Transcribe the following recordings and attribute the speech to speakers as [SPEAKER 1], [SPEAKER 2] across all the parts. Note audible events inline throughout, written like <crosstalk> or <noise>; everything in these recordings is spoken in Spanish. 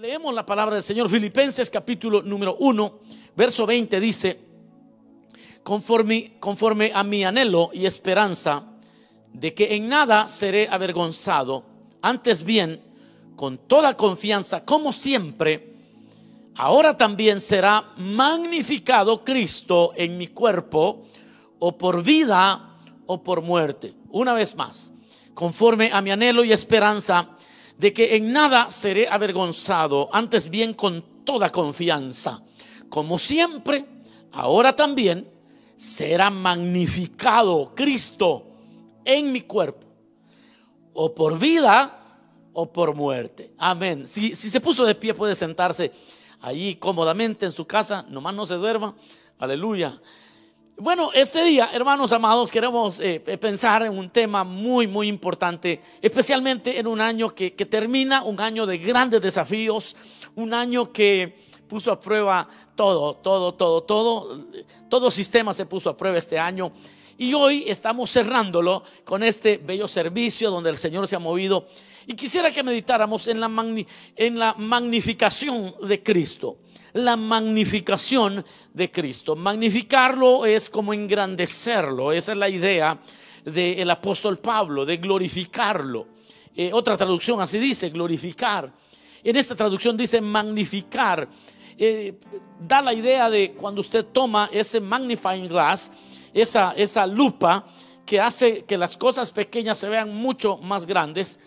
[SPEAKER 1] Leemos la palabra del Señor, Filipenses capítulo número 1, verso 20 dice, conforme, conforme a mi anhelo y esperanza de que en nada seré avergonzado, antes bien, con toda confianza, como siempre, ahora también será magnificado Cristo en mi cuerpo, o por vida o por muerte. Una vez más, conforme a mi anhelo y esperanza, de que en nada seré avergonzado, antes bien con toda confianza. Como siempre, ahora también será magnificado Cristo en mi cuerpo, o por vida o por muerte. Amén. Si, si se puso de pie, puede sentarse allí cómodamente en su casa, nomás no se duerma. Aleluya. Bueno, este día, hermanos amados, queremos eh, pensar en un tema muy, muy importante, especialmente en un año que, termina, un año de grandes desafíos, un año que puso a prueba todo, todo, todo, todo, todo sistema se puso a prueba este año. Y hoy estamos cerrándolo con este bello servicio donde el Señor se ha movido. Y quisiera que meditáramos en la, en la magnificación de Cristo la magnificación de Cristo. Magnificarlo es como engrandecerlo, esa es la idea del apóstol Pablo, de glorificarlo. Eh, otra traducción así dice, glorificar. En esta traducción dice magnificar. Eh, da la idea de cuando usted toma ese magnifying glass, esa, esa lupa que hace que las cosas pequeñas se vean mucho más grandes,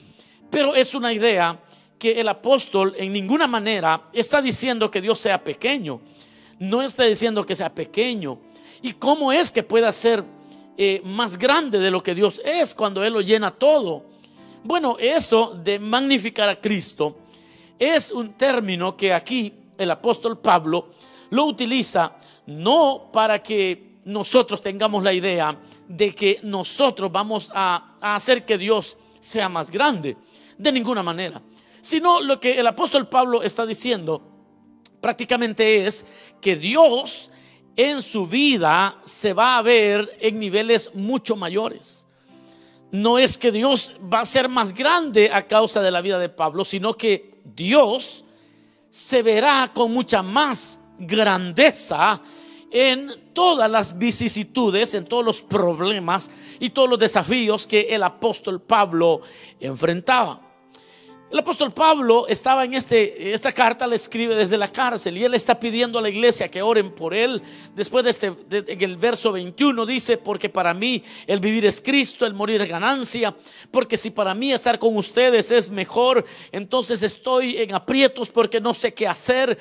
[SPEAKER 1] pero es una idea que el apóstol en ninguna manera está diciendo que Dios sea pequeño. No está diciendo que sea pequeño. ¿Y cómo es que pueda ser eh, más grande de lo que Dios es cuando Él lo llena todo? Bueno, eso de magnificar a Cristo es un término que aquí el apóstol Pablo lo utiliza no para que nosotros tengamos la idea de que nosotros vamos a hacer que Dios sea más grande. De ninguna manera sino lo que el apóstol Pablo está diciendo prácticamente es que Dios en su vida se va a ver en niveles mucho mayores. No es que Dios va a ser más grande a causa de la vida de Pablo, sino que Dios se verá con mucha más grandeza en todas las vicisitudes, en todos los problemas y todos los desafíos que el apóstol Pablo enfrentaba. El apóstol Pablo estaba en este, esta carta, la escribe desde la cárcel y él está pidiendo a la iglesia que oren por él. Después de este, en el verso 21 dice, porque para mí el vivir es Cristo, el morir es ganancia, porque si para mí estar con ustedes es mejor, entonces estoy en aprietos porque no sé qué hacer.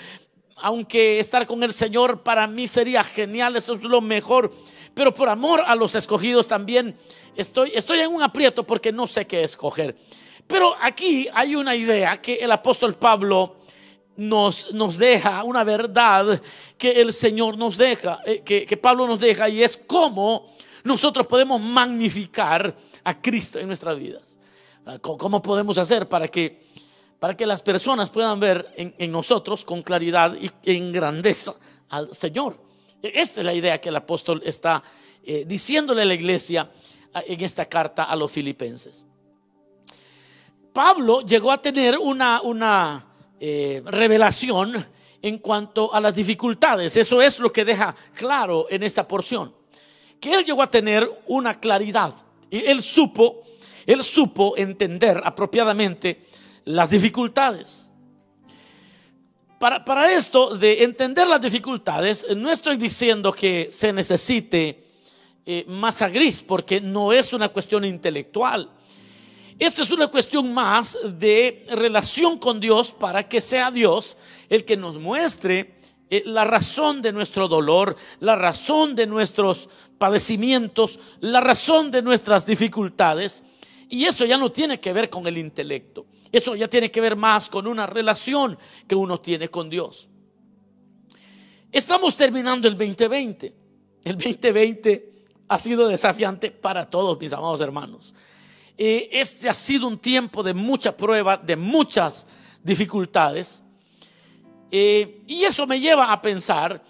[SPEAKER 1] Aunque estar con el Señor para mí sería genial, eso es lo mejor. Pero por amor a los escogidos también estoy, estoy en un aprieto porque no sé qué escoger. Pero aquí hay una idea que el apóstol Pablo nos, nos deja, una verdad que el Señor nos deja, eh, que, Pablo nos deja, y es cómo nosotros podemos magnificar a Cristo en nuestras vidas. Ah, ¿Cómo podemos hacer para que, para que las personas puedan ver en, nosotros con claridad y en grandeza al Señor? E, esta es la idea que el apóstol está eh, diciéndole a la iglesia en esta carta a los filipenses. Pablo llegó a tener una, una eh, revelación en cuanto a las dificultades. Eso es lo que deja claro en esta porción. Que él llegó a tener una claridad. Y él supo, él supo entender apropiadamente las dificultades. Para, para, esto de entender las dificultades, no estoy diciendo que se necesite eh, masa gris, porque no es una cuestión intelectual esto es una cuestión más de relación con Dios para que sea Dios el que nos muestre eh, la razón de nuestro dolor, la razón de nuestros padecimientos, la razón de nuestras dificultades. Y eso ya no tiene que ver con el intelecto. Eso ya tiene que ver más con una relación que uno tiene con Dios. Estamos terminando el 2020. El 2020 ha sido desafiante para todos mis amados hermanos este ha sido un tiempo de mucha prueba, de muchas dificultades. Eh, y eso me lleva a pensar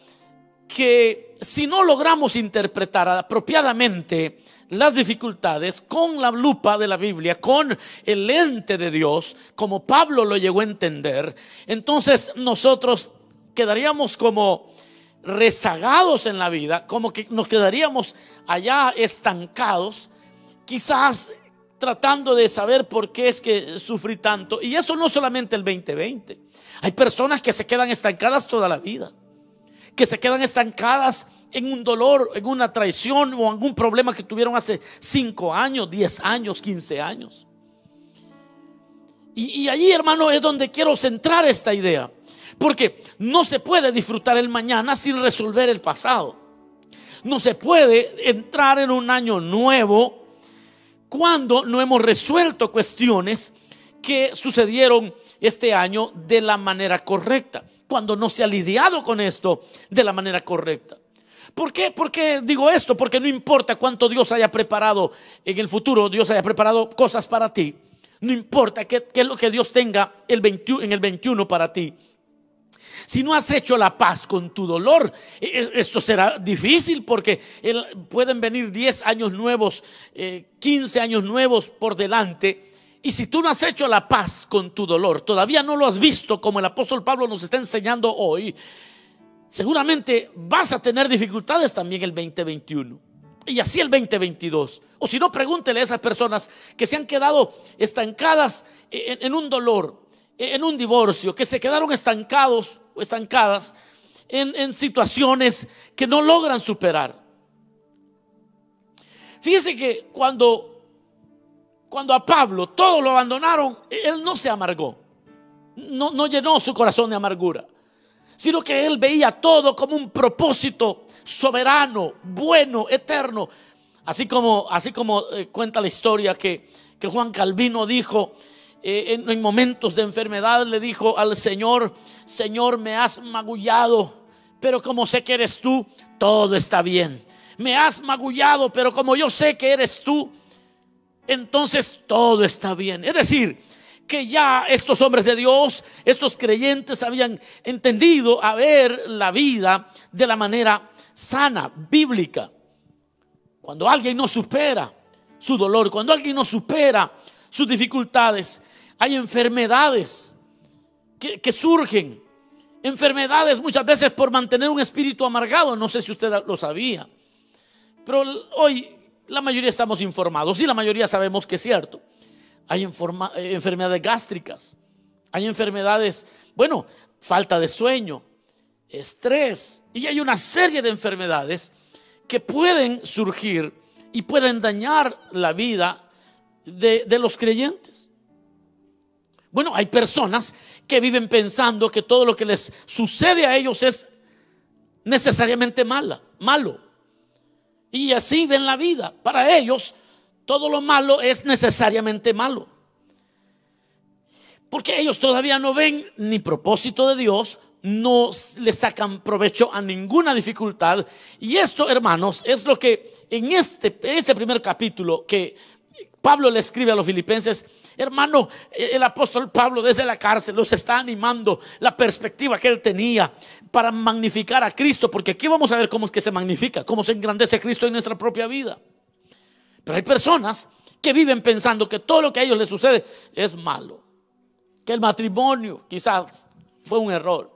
[SPEAKER 1] que si no logramos interpretar apropiadamente las dificultades con la lupa de la Biblia, con el lente de Dios, como Pablo lo llegó a entender, entonces nosotros quedaríamos como rezagados en la vida, como que nos quedaríamos allá estancados, quizás tratando de saber por qué es que sufrí tanto. Y eso no solamente el 2020. Hay personas que se quedan estancadas toda la vida, que se quedan estancadas en un dolor, en una traición o algún problema que tuvieron hace 5 años, 10 años, 15 años. Y, y allí, hermano, es donde quiero centrar esta idea. Porque no se puede disfrutar el mañana sin resolver el pasado. No se puede entrar en un año nuevo cuando no hemos resuelto cuestiones que sucedieron este año de la manera correcta. Cuando no se ha lidiado con esto de la manera correcta. ¿Por qué? ¿Por qué digo esto? Porque no importa cuánto Dios haya preparado en el futuro, Dios haya preparado cosas para ti. No importa qué, es lo que Dios tenga el en el 21 para ti. Si no has hecho la paz con tu dolor, e, e, esto será difícil porque pueden venir 10 años nuevos, 15 eh, años nuevos por delante. Y si tú no has hecho la paz con tu dolor, todavía no lo has visto como el apóstol Pablo nos está enseñando hoy, seguramente vas a tener dificultades también el 2021 y así el 2022. O si no, pregúntele a esas personas que se han quedado estancadas en, un dolor, en un divorcio, que se quedaron estancados o estancadas en, en situaciones que no logran superar. Fíjese que cuando, cuando a Pablo todos lo abandonaron, él no se amargó, no, no llenó su corazón de amargura sino que él veía todo como un propósito soberano, bueno, eterno. Así como, así como eh, cuenta la historia que, que Juan Calvino dijo eh, en, en, momentos de enfermedad, le dijo al Señor, Señor, me has magullado, pero como sé que eres tú, todo está bien. Me has magullado, pero como yo sé que eres tú, entonces todo está bien. Es decir, que ya estos hombres de Dios, estos creyentes habían entendido a ver la vida de la manera sana, bíblica. Cuando alguien no supera su dolor, cuando alguien no supera sus dificultades, hay enfermedades que, que surgen. Enfermedades muchas veces por mantener un espíritu amargado. No sé si usted lo sabía. Pero hoy la mayoría estamos informados y la mayoría sabemos que es cierto hay eh, enfermedades gástricas, hay enfermedades, bueno, falta de sueño, estrés, y hay una serie de enfermedades que pueden surgir y pueden dañar la vida de, de los creyentes. Bueno, hay personas que viven pensando que todo lo que les sucede a ellos es necesariamente mala, malo. Y así ven la vida. Para ellos, todo lo malo es necesariamente malo. Porque ellos todavía no ven ni propósito de Dios, no le sacan provecho a ninguna dificultad. Y esto, hermanos, es lo que en este, este primer capítulo que Pablo le escribe a los filipenses, hermano, el apóstol Pablo desde la cárcel los está animando la perspectiva que él tenía para magnificar a Cristo, porque aquí vamos a ver cómo es que se magnifica, cómo se engrandece Cristo en nuestra propia vida. Pero hay personas que viven pensando que todo lo que a ellos les sucede es malo. Que el matrimonio quizás fue un error.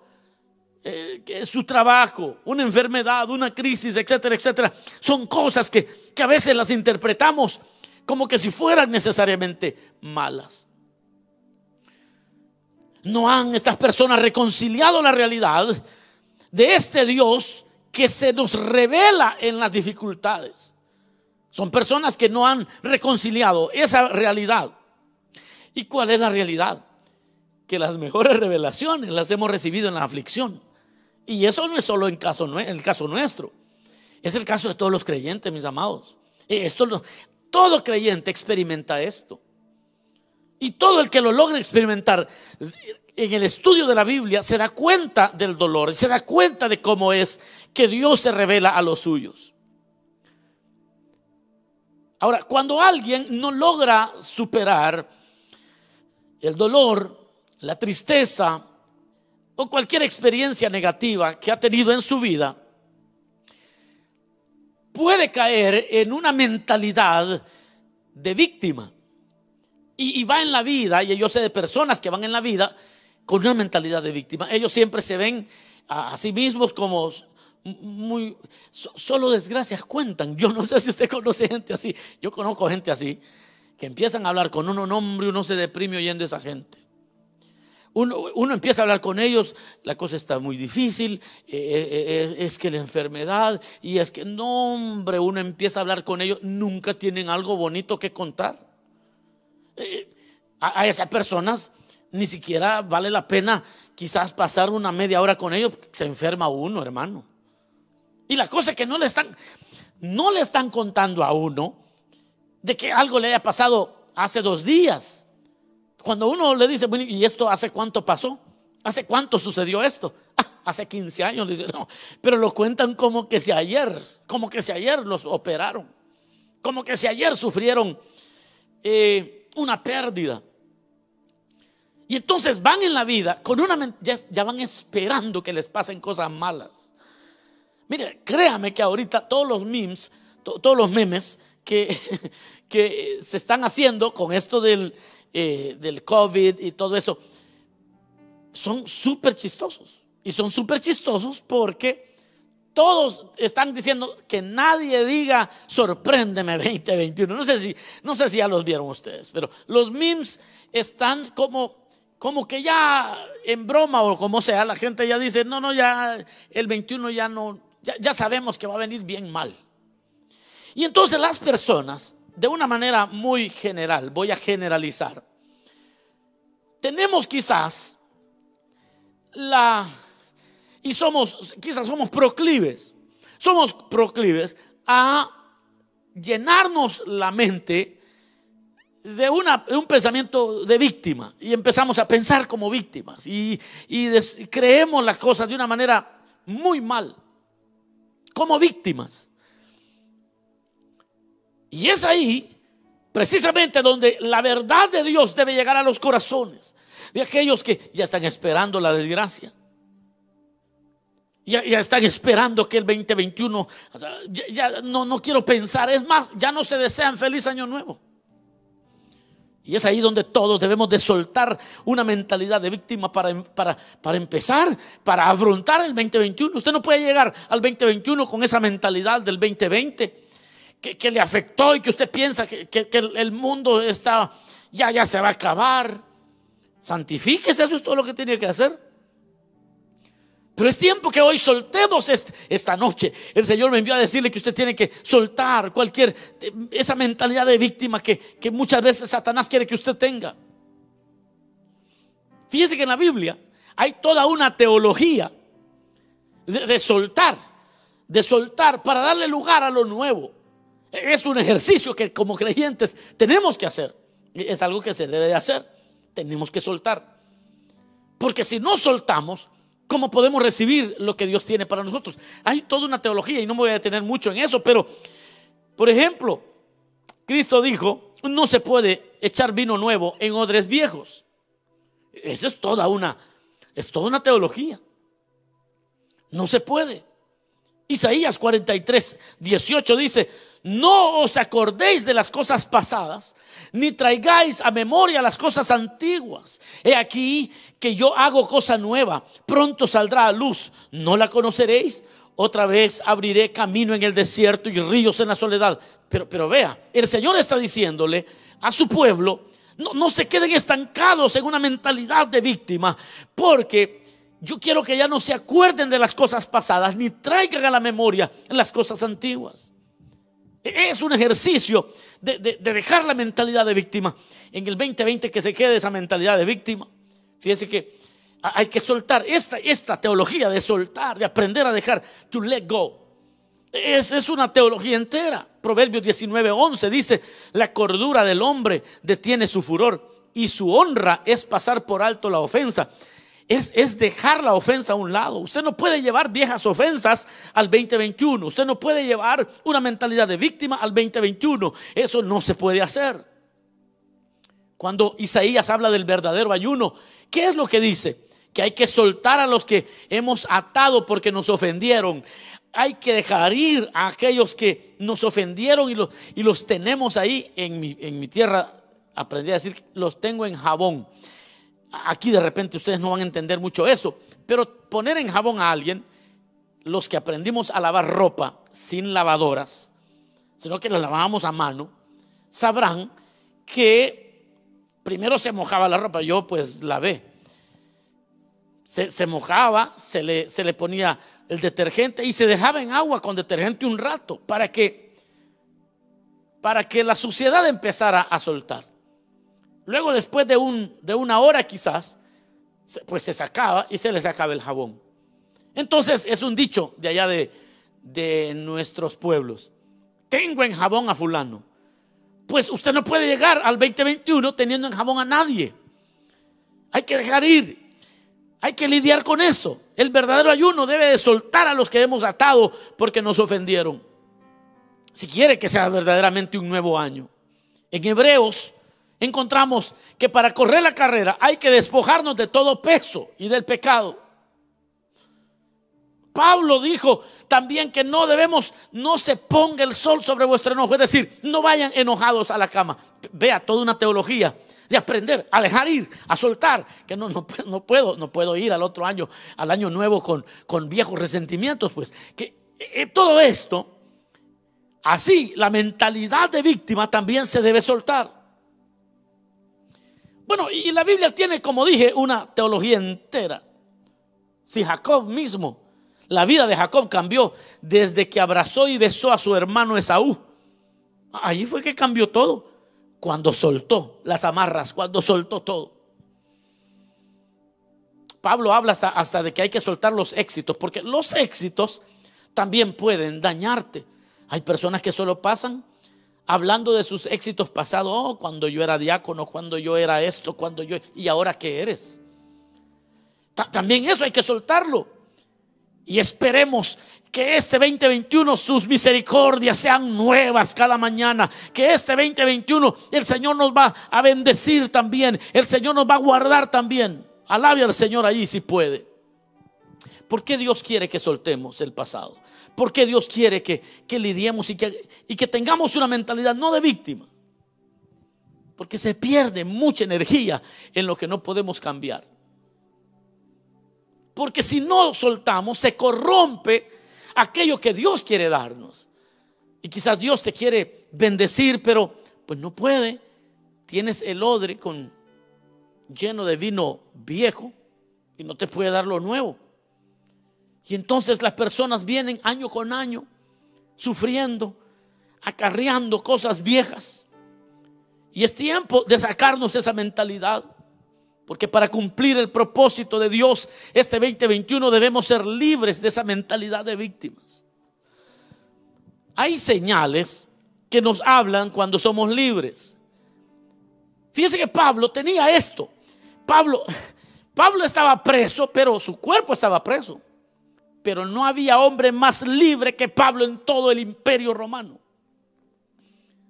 [SPEAKER 1] Eh, que su trabajo, una enfermedad, una crisis, etcétera, etcétera. Son cosas que, que a veces las interpretamos como que si fueran necesariamente malas. No han estas personas reconciliado la realidad de este Dios que se nos revela en las dificultades. Son personas que no han reconciliado esa realidad. ¿Y cuál es la realidad? Que las mejores revelaciones las hemos recibido en la aflicción. Y eso no es solo en, caso, el caso nuestro. Es el caso de todos los creyentes, mis amados. Esto, todo creyente experimenta esto. Y todo el que lo logra experimentar en el estudio de la Biblia se da cuenta del dolor, se da cuenta de cómo es que Dios se revela a los suyos. Ahora, cuando alguien no logra superar el dolor, la tristeza o cualquier experiencia negativa que ha tenido en su vida, puede caer en una mentalidad de víctima. Y, va en la vida, y yo sé de personas que van en la vida con una mentalidad de víctima. Ellos siempre se ven a, sí mismos como muy, solo desgracias cuentan. Yo no sé si usted <laughs> conoce gente así. Yo conozco gente así que empiezan a hablar con uno nombre, uno se deprime oyendo a esa gente. Uno, empieza a hablar con ellos, la cosa está muy difícil, eh, eh, eh, es que la enfermedad, y es que, no, hombre, uno empieza a hablar con ellos, nunca tienen algo bonito que contar. a, a esas personas ni siquiera vale la pena quizás pasar una media hora con ellos, se enferma uno, hermano. Y la cosa es que no le están, no le están contando a uno de que algo le haya pasado hace dos días. Cuando uno le dice, bueno, ¿y esto hace cuánto pasó? ¿Hace cuánto sucedió esto? Ah, hace 15 años, le dice, no, pero lo cuentan como que si ayer, como que si ayer los operaron, como que si ayer sufrieron eh, una pérdida. Y entonces van en la vida con una ya, ya van esperando que les pasen cosas malas. Mire, créame que ahorita todos los memes, todos los memes que, <laughs> que se están haciendo con esto del, eh, del COVID y todo eso, son súper chistosos. Y son súper chistosos porque todos están diciendo que nadie diga sorpréndeme 2021. No sé si, no sé si ya los vieron ustedes, pero los memes están como como que ya en broma o como sea, la gente ya dice, no, no, ya el 21 ya no, ya, sabemos que va a venir bien mal. Y entonces las personas, de una manera muy general, voy a generalizar, tenemos quizás la, y somos, quizás somos proclives, somos proclives a llenarnos la mente de, una, un pensamiento de víctima y empezamos a pensar como víctimas y, creemos las cosas de una manera muy mal, como víctimas. Y es ahí precisamente donde la verdad de Dios debe llegar a los corazones de aquellos que ya están esperando la desgracia. Ya, ya están esperando que el 2021, ya, no, no quiero pensar, es más, ya no se desean feliz año nuevo. Y es ahí donde todos debemos de soltar una mentalidad de víctima para, para, para, empezar, para afrontar el 2021. Usted no puede llegar al 2021 con esa mentalidad del 2020 que, que le afectó y que usted piensa que, que, el mundo está, ya, ya se va a acabar. Santifíquese, eso es todo lo que tiene que hacer. Pero es tiempo que hoy soltemos esta noche. El Señor me envió a decirle que usted tiene que soltar cualquier, esa mentalidad de víctima que, que muchas veces Satanás quiere que usted tenga. Fíjese que en la Biblia hay toda una teología de, de soltar, de soltar para darle lugar a lo nuevo. Es un ejercicio que como creyentes tenemos que hacer. Es algo que se debe de hacer. Tenemos que soltar. Porque si no soltamos, ¿Cómo podemos recibir lo que Dios tiene para nosotros? Hay toda una teología y no me voy a detener mucho en eso, pero, por ejemplo, Cristo dijo, no se puede echar vino nuevo en odres viejos. Esa es toda una, es toda una teología. No se puede. Isaías 43, 18 dice, no os acordéis de las cosas pasadas, ni traigáis a memoria las cosas antiguas. He aquí que yo hago cosa nueva, pronto saldrá a luz, ¿no la conoceréis? Otra vez abriré camino en el desierto y ríos en la soledad. Pero, pero vea, el Señor está diciéndole a su pueblo, no, no se queden estancados en una mentalidad de víctima, porque yo quiero que ya no se acuerden de las cosas pasadas, ni traigan a la memoria las cosas antiguas. Es un ejercicio de, dejar la mentalidad de víctima. En el 2020 que se quede esa mentalidad de víctima. Fíjese que hay que soltar esta, esta teología de soltar, de aprender a dejar, to let go. Es, es una teología entera. Proverbios 19, 11 dice, la cordura del hombre detiene su furor y su honra es pasar por alto la ofensa es, dejar la ofensa a un lado. Usted no puede llevar viejas ofensas al 2021. Usted no puede llevar una mentalidad de víctima al 2021. Eso no se puede hacer. Cuando Isaías habla del verdadero ayuno, ¿qué es lo que dice? que hay que soltar a los que hemos atado porque nos ofendieron. Hay que dejar ir a aquellos que nos ofendieron y los, y los tenemos ahí en mi, en mi tierra. Aprendí a decir, los tengo en jabón. Aquí de repente ustedes no van a entender mucho eso, pero poner en jabón a alguien, los que aprendimos a lavar ropa sin lavadoras, sino que la lavábamos a mano, sabrán que primero se mojaba la ropa, yo pues lavé. Se, se mojaba, se le, se le ponía el detergente y se dejaba en agua con detergente un rato para que, para que la suciedad empezara a soltar. Luego, después de, un, de una hora quizás, pues se sacaba y se le sacaba el jabón. Entonces es un dicho de allá de, de nuestros pueblos. Tengo en jabón a fulano. Pues usted no puede llegar al 2021 teniendo en jabón a nadie. Hay que dejar ir. Hay que lidiar con eso. El verdadero ayuno debe de soltar a los que hemos atado porque nos ofendieron. Si quiere que sea verdaderamente un nuevo año. En Hebreos encontramos que para correr la carrera hay que despojarnos de todo peso y del pecado. Pablo dijo también que no debemos, no se ponga el sol sobre vuestro enojo, es decir, no vayan enojados a la cama. Vea toda una teología de aprender a dejar ir, a soltar, que no, no, <laughs> puedo, no puedo ir al otro año, al año nuevo con, con viejos resentimientos, pues que eh, todo esto, así la mentalidad de víctima también se debe soltar. Bueno, y la Biblia tiene, como dije, una teología entera. Si Jacob mismo, la vida de Jacob cambió desde que abrazó y besó a su hermano Esaú. Ahí fue que cambió todo. Cuando soltó las amarras, cuando soltó todo. Pablo habla hasta, hasta de que hay que soltar los éxitos, porque los éxitos también pueden dañarte. Hay personas que solo pasan hablando de sus éxitos pasados, oh, cuando yo era diácono, cuando yo era esto, cuando yo, y ahora qué eres. También eso hay que soltarlo. Y esperemos que este 2021 sus misericordias sean nuevas cada mañana. Que este 2021 el Señor nos va a bendecir también. El Señor nos va a guardar también. Alabe al Señor allí si puede. ¿Por qué Dios quiere que soltemos el pasado? ¿Por qué Dios quiere que, lidiemos y que, y que tengamos una mentalidad no de víctima? Porque se pierde mucha energía en lo que no podemos cambiar. Porque si no soltamos, se corrompe aquello que Dios quiere darnos. Y quizás Dios te quiere bendecir, pero pues no puede. Tienes el odre con lleno de vino viejo y no te puede dar lo nuevo. Y entonces las personas vienen año con año sufriendo, acarreando cosas viejas. Y es tiempo de sacarnos esa mentalidad. Porque para cumplir el propósito de Dios este 2021 debemos ser libres de esa mentalidad de víctimas. Hay señales que nos hablan cuando somos libres. Fíjese que Pablo tenía esto. Pablo, <laughs> Pablo estaba preso, pero su cuerpo estaba preso pero no había hombre más libre que Pablo en todo el imperio romano.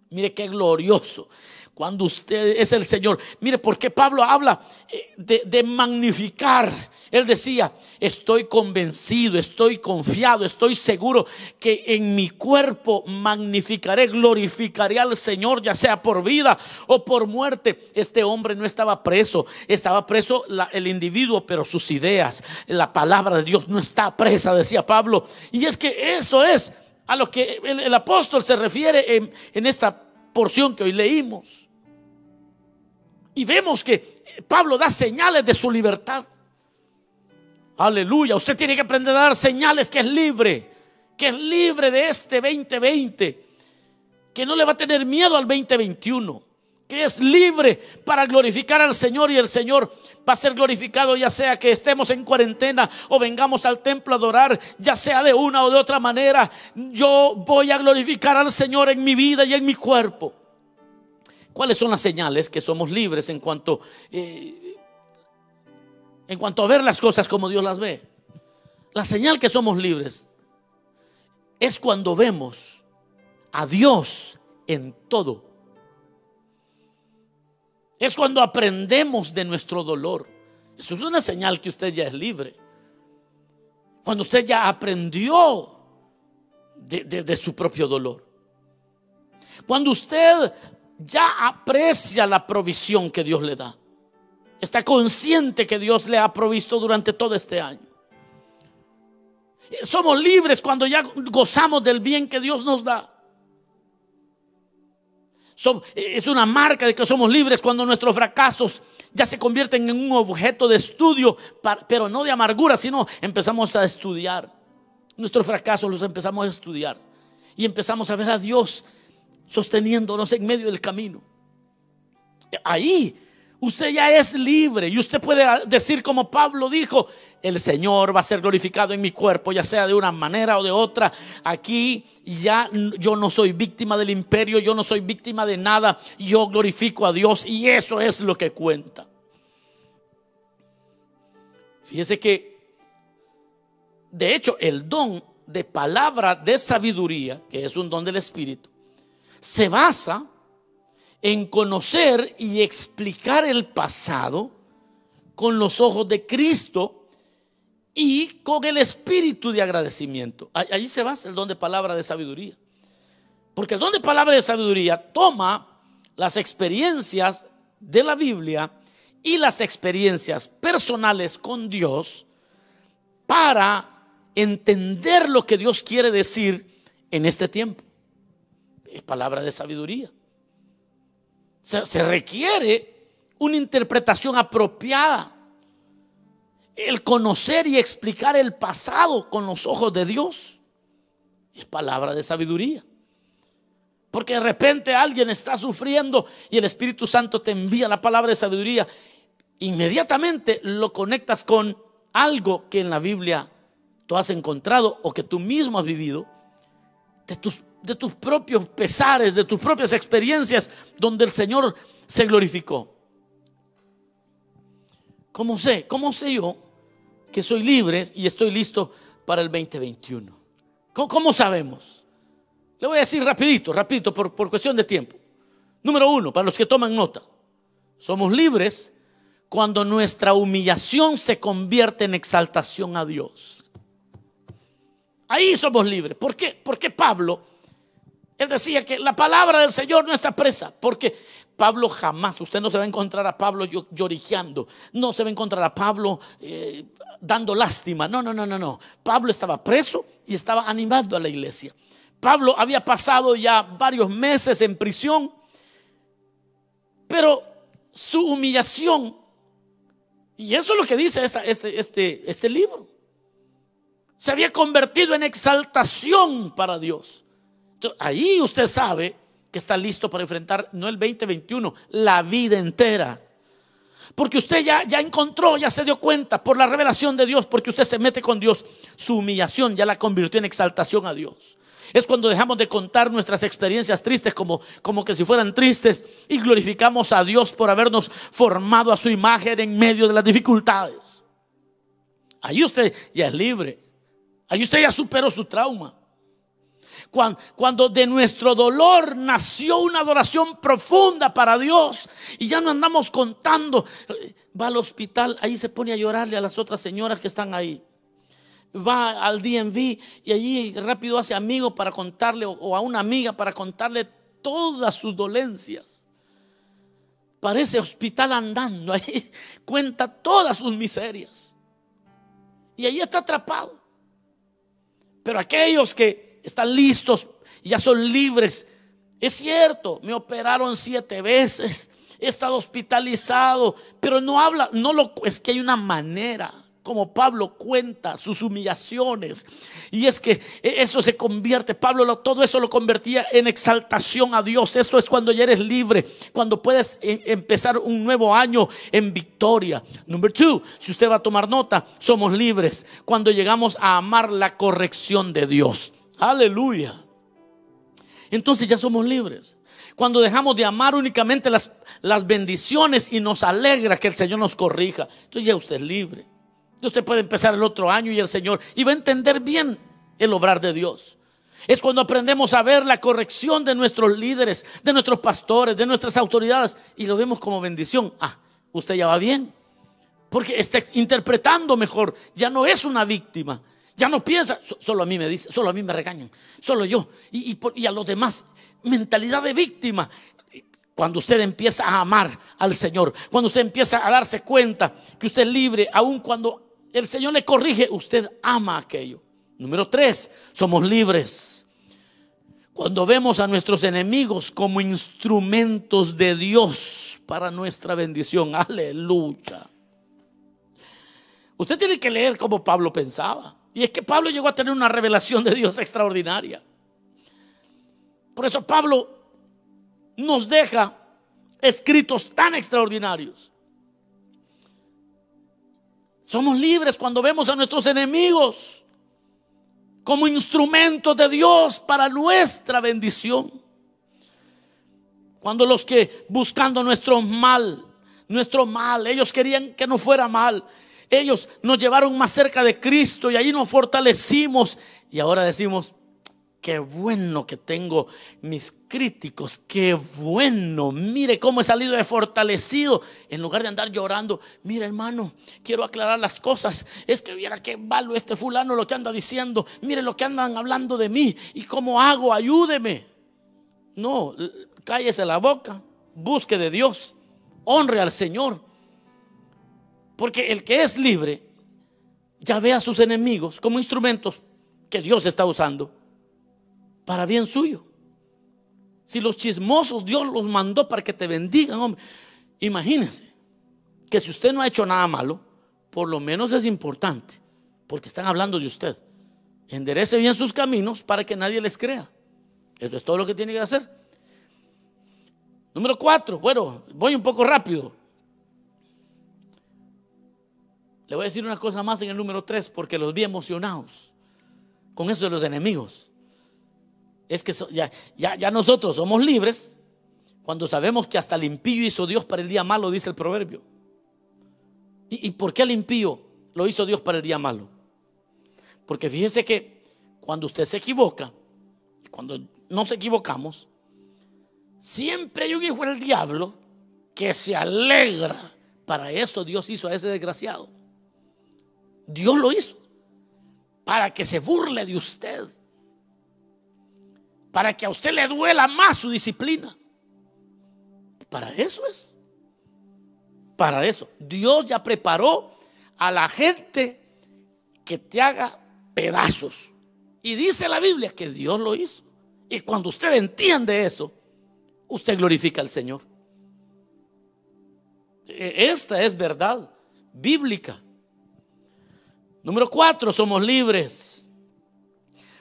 [SPEAKER 1] Mire qué glorioso cuando usted es el Señor. Mire, porque Pablo habla eh, de, magnificar. Él decía, estoy convencido, estoy confiado, estoy seguro que en mi cuerpo magnificaré, glorificaré al Señor, ya sea por vida o por muerte. Este hombre no estaba preso, estaba preso el individuo, pero sus ideas, la palabra de Dios no está presa, decía Pablo. Y es que eso es a lo que el, apóstol se refiere en, en esta porción que hoy leímos. Y vemos que Pablo da señales de su libertad. Aleluya. Usted tiene que aprender a dar señales que es libre. Que es libre de este 2020. Que no le va a tener miedo al 2021. Que es libre para glorificar al Señor y el Señor va a ser glorificado ya sea que estemos en cuarentena o vengamos al templo a adorar, ya sea de una o de otra manera. Yo voy a glorificar al Señor en mi vida y en mi cuerpo. ¿Cuáles son las señales que somos libres en cuanto, eh, en cuanto a ver las cosas como Dios las ve? La señal que somos libres es cuando vemos a Dios en todo. Es cuando aprendemos de nuestro dolor. Eso es una señal que usted ya es libre. Cuando usted ya aprendió de, su propio dolor. Cuando usted ya aprecia la provisión que Dios le da. Está consciente que Dios le ha provisto durante todo este año. Somos libres cuando ya gozamos del bien que Dios nos da. es una marca de que somos libres cuando nuestros fracasos ya se convierten en un objeto de estudio, pero no de amargura, sino empezamos a estudiar. Nuestros fracasos los empezamos a estudiar y empezamos a ver a Dios sosteniéndonos en medio del camino. Ahí usted ya es libre y usted puede decir como Pablo dijo, el Señor va a ser glorificado en mi cuerpo, ya sea de una manera o de otra. Aquí ya yo no soy víctima del imperio, yo no soy víctima de nada, yo glorifico a Dios y eso es lo que cuenta. Fíjese que, de hecho, el don de palabra de sabiduría, que es un don del Espíritu, se basa en conocer y explicar el pasado con los ojos de Cristo y con el espíritu de agradecimiento. Allí se basa el don de palabra de sabiduría. Porque el don de palabra de sabiduría toma las experiencias de la Biblia y las experiencias personales con Dios para entender lo que Dios quiere decir en este tiempo. Es palabra de sabiduría. Se, requiere una interpretación apropiada. El conocer y explicar el pasado con los ojos de Dios. Es palabra de sabiduría. Porque de repente alguien está sufriendo y el Espíritu Santo te envía la palabra de sabiduría. Inmediatamente lo conectas con algo que en la Biblia tú has encontrado o que tú mismo has vivido, de tus, de tus propios pesares, de tus propias experiencias, donde el Señor se glorificó. ¿Cómo sé? ¿Cómo sé yo que soy libre y estoy listo para el 2021? ¿Cómo, sabemos? Le voy a decir rapidito, rapidito, por, por cuestión de tiempo. Número uno, para los que toman nota, somos libres cuando nuestra humillación se convierte en exaltación a Dios. Ahí somos libres. ¿Por qué? Porque Pablo, él decía que la palabra del Señor no está presa. Porque Pablo jamás, usted no se va a encontrar a Pablo lloriqueando, no se va a encontrar a Pablo eh, dando lástima. No, no, no, no, no. Pablo estaba preso y estaba animando a la iglesia. Pablo había pasado ya varios meses en prisión, pero su humillación, y eso es lo que dice este, este, este libro se había convertido en exaltación para Dios. Ahí usted sabe que está listo para enfrentar no el 2021, la vida entera. Porque usted ya, ya encontró, ya se dio cuenta por la revelación de Dios, porque usted se mete con Dios, su humillación ya la convirtió en exaltación a Dios. Es cuando dejamos de contar nuestras experiencias tristes como, como que si fueran tristes y glorificamos a Dios por habernos formado a su imagen en medio de las dificultades. Ahí usted ya es libre. Ahí usted ya superó su trauma. Cuando, de nuestro dolor nació una adoración profunda para Dios y ya no andamos contando, va al hospital, ahí se pone a llorarle a las otras señoras que están ahí. Va al DMV y allí rápido hace amigo para contarle o a una amiga para contarle todas sus dolencias. Parece hospital andando, ahí <laughs> cuenta todas sus miserias. Y ahí está atrapado. Pero aquellos que están listos ya son libres, es cierto, me operaron siete veces, he estado hospitalizado, pero no habla, no lo, es que hay una manera como Pablo cuenta sus humillaciones. Y es que eso se convierte, Pablo todo eso lo convertía en exaltación a Dios. Esto es cuando ya eres libre, cuando puedes em, empezar un nuevo año en victoria. Número dos, si usted va a tomar nota, somos libres cuando llegamos a amar la corrección de Dios. Aleluya. Entonces ya somos libres. Cuando dejamos de amar únicamente las, las bendiciones y nos alegra que el Señor nos corrija. Entonces ya usted es libre. Usted puede empezar el otro año y el Señor y va a entender bien el obrar de Dios. Es cuando aprendemos a ver la corrección de nuestros líderes, de nuestros pastores, de nuestras autoridades y lo vemos como bendición. Ah, usted ya va bien. Porque está interpretando mejor. Ya no es una víctima. Ya no piensa, solo a mí me dice, solo a mí me regañan, solo yo. Y, y a los demás, mentalidad de víctima. Cuando usted empieza a amar al Señor, cuando usted empieza a darse cuenta que usted es libre, aun cuando el Señor le corrige, usted ama aquello. Número tres, somos libres. Cuando vemos a nuestros enemigos como instrumentos de Dios para nuestra bendición. Aleluya. Usted tiene que leer como Pablo pensaba. Y es que Pablo llegó a tener una revelación de Dios extraordinaria. Por eso Pablo nos deja escritos tan extraordinarios. Somos libres cuando vemos a nuestros enemigos como instrumentos de Dios para nuestra bendición. Cuando los que buscando nuestro mal, nuestro mal, ellos querían que no fuera mal. Ellos nos llevaron más cerca de Cristo y ahí nos fortalecimos. Y ahora decimos, qué bueno que tengo mis críticos, qué bueno, mire cómo he salido de fortalecido, en lugar de andar llorando, mire hermano, quiero aclarar las cosas, es que viera qué malo este fulano lo que anda diciendo, mire lo que andan hablando de mí y cómo hago, ayúdeme. No, cállese la boca, busque de Dios, honre al Señor, porque el que es libre ya ve a sus enemigos como instrumentos que Dios está usando para bien suyo. Si los chismosos Dios los mandó para que te bendigan, hombre, imagínense que si usted no ha hecho nada malo, por lo menos es importante, porque están hablando de usted. Enderece bien sus caminos para que nadie les crea. Eso es todo lo que tiene que hacer. Número cuatro, bueno, voy un poco rápido. Le voy a decir una cosa más en el número tres, porque los vi emocionados con eso de los enemigos es que ya, ya, nosotros somos libres cuando sabemos que hasta el impío hizo Dios para el día malo, dice el proverbio. ¿Y, por qué el impío lo hizo Dios para el día malo? Porque fíjense que cuando usted se equivoca, cuando nos equivocamos, siempre hay un hijo del diablo que se alegra. Para eso Dios hizo a ese desgraciado. Dios lo hizo. Para que se burle de usted para que a usted le duela más su disciplina. Para eso es. Para eso. Dios ya preparó a la gente que te haga pedazos. Y dice la Biblia que Dios lo hizo. Y cuando usted entiende eso, usted glorifica al Señor. E, esta es verdad bíblica. Número cuatro, somos libres.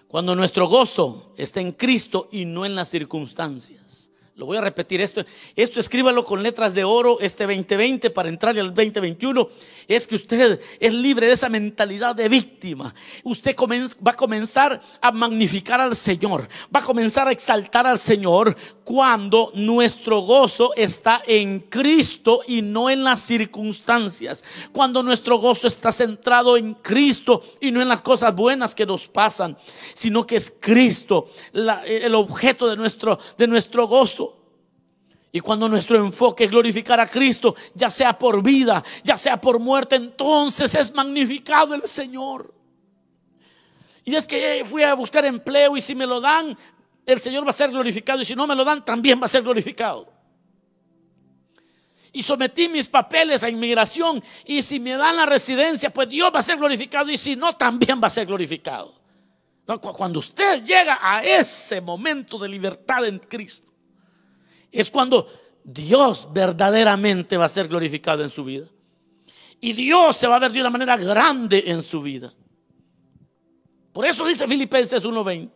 [SPEAKER 1] Cuando nuestro gozo está en Cristo y no en las circunstancias. Lo voy a repetir esto. Esto escríbalo con letras de oro este 2020 para entrar al 2021. Es que usted es libre de esa mentalidad de víctima. Usted va a comenzar a magnificar al Señor. Va a comenzar a exaltar al Señor cuando nuestro gozo está en Cristo y no en las circunstancias. Cuando nuestro gozo está centrado en Cristo y no en las cosas buenas que nos pasan, sino que es Cristo el objeto de nuestro, de nuestro gozo. Y cuando nuestro enfoque es glorificar a Cristo, ya sea por vida, ya sea por muerte, entonces es magnificado el Señor. Y es que fui a buscar empleo y si me lo dan, el Señor va a ser glorificado. Y si no me lo dan, también va a ser glorificado. Y sometí mis papeles a inmigración. Y si me dan la residencia, pues Dios va a ser glorificado. Y si no, también va a ser glorificado. Cuando usted llega a ese momento de libertad en Cristo, es cuando Dios verdaderamente va a ser glorificado en su vida. Y Dios se va a ver de una manera grande en su vida. Por eso dice Filipenses 1:20,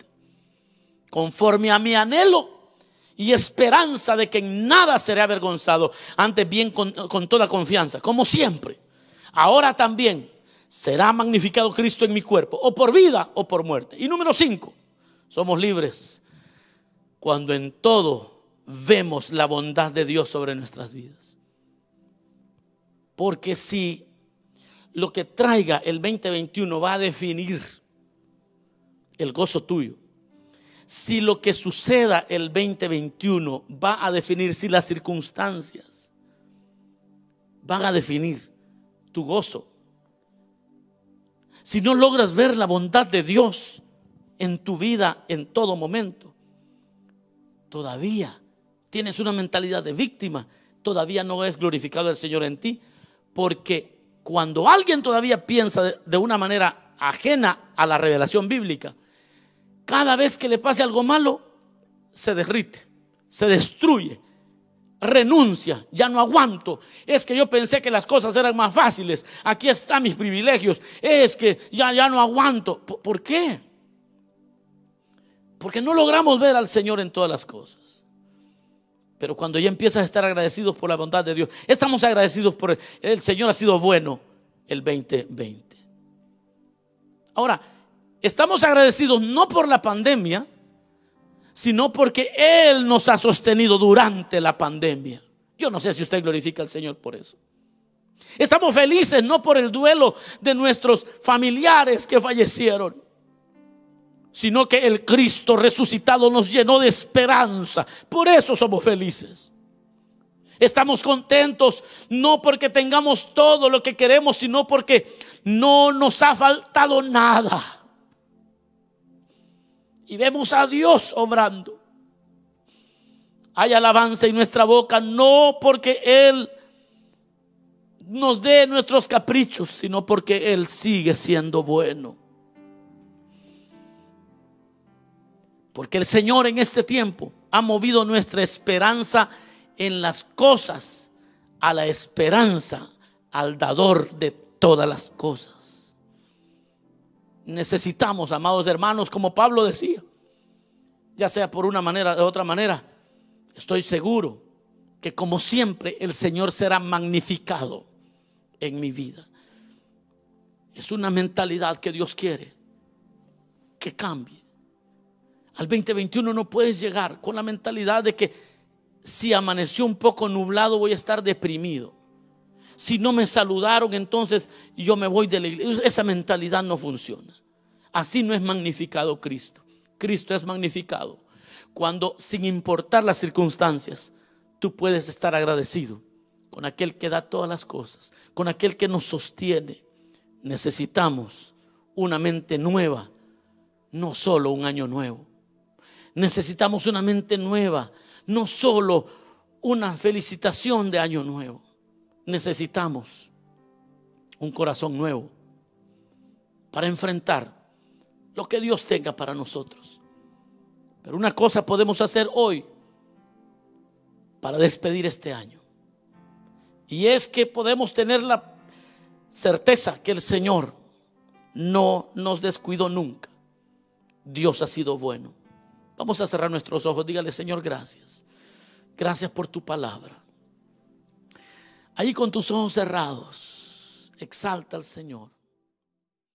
[SPEAKER 1] conforme a mi anhelo y esperanza de que en nada seré avergonzado, antes bien con, toda confianza, como siempre. Ahora también será magnificado Cristo en mi cuerpo, o por vida o por muerte. Y número 5, somos libres cuando en todo vemos la bondad de Dios sobre nuestras vidas. Porque si lo que traiga el 2021 va a definir el gozo tuyo, si lo que suceda el 2021 va a definir, si las circunstancias van a definir tu gozo, si no logras ver la bondad de Dios en tu vida en todo momento, todavía tienes una mentalidad de víctima, todavía no es glorificado el Señor en ti, porque cuando alguien todavía piensa de, una manera ajena a la revelación bíblica, cada vez que le pase algo malo, se derrite, se destruye, renuncia, ya no aguanto. Es que yo pensé que las cosas eran más fáciles. Aquí están mis privilegios. Es que ya, ya no aguanto. ¿Por qué? Porque no logramos ver al Señor en todas las cosas. Pero cuando ya empiezas a estar agradecidos por la bondad de Dios, estamos agradecidos por el, el Señor ha sido bueno el 2020. Ahora, estamos agradecidos no por la pandemia, sino porque Él nos ha sostenido durante la pandemia. Yo no sé si usted glorifica al Señor por eso. Estamos felices no por el duelo de nuestros familiares que fallecieron, sino que el Cristo resucitado nos llenó de esperanza. Por eso somos felices. Estamos contentos no porque tengamos todo lo que queremos, sino porque no nos ha faltado nada y vemos a Dios obrando. Hay alabanza en nuestra boca, no porque Él nos dé nuestros caprichos, sino porque Él sigue siendo bueno. Porque el Señor en este tiempo ha movido nuestra esperanza en las cosas a la esperanza al dador de todas las cosas necesitamos, amados hermanos, como Pablo decía, ya sea por una manera o de otra manera, estoy seguro que como siempre el Señor será magnificado en mi vida. Es una mentalidad que Dios quiere que cambie. Al 2021 no puedes llegar con la mentalidad de que si amaneció un poco nublado voy a estar deprimido. Si no me saludaron, entonces yo me voy de la iglesia. Esa mentalidad no funciona. Así no es magnificado Cristo. Cristo es magnificado cuando sin importar las circunstancias, tú puedes estar agradecido con aquel que da todas las cosas, con aquel que nos sostiene. Necesitamos una mente nueva, no solo un año nuevo. Necesitamos una mente nueva, no solo una felicitación de año nuevo. Necesitamos un corazón nuevo para enfrentar lo que Dios tenga para nosotros. Pero una cosa podemos hacer hoy para despedir este año. Y es que podemos tener la certeza que el Señor no nos descuidó nunca. Dios ha sido bueno. Vamos a cerrar nuestros ojos. Dígale, Señor, gracias. Gracias por tu palabra. Ahí con tus ojos cerrados, exalta al Señor.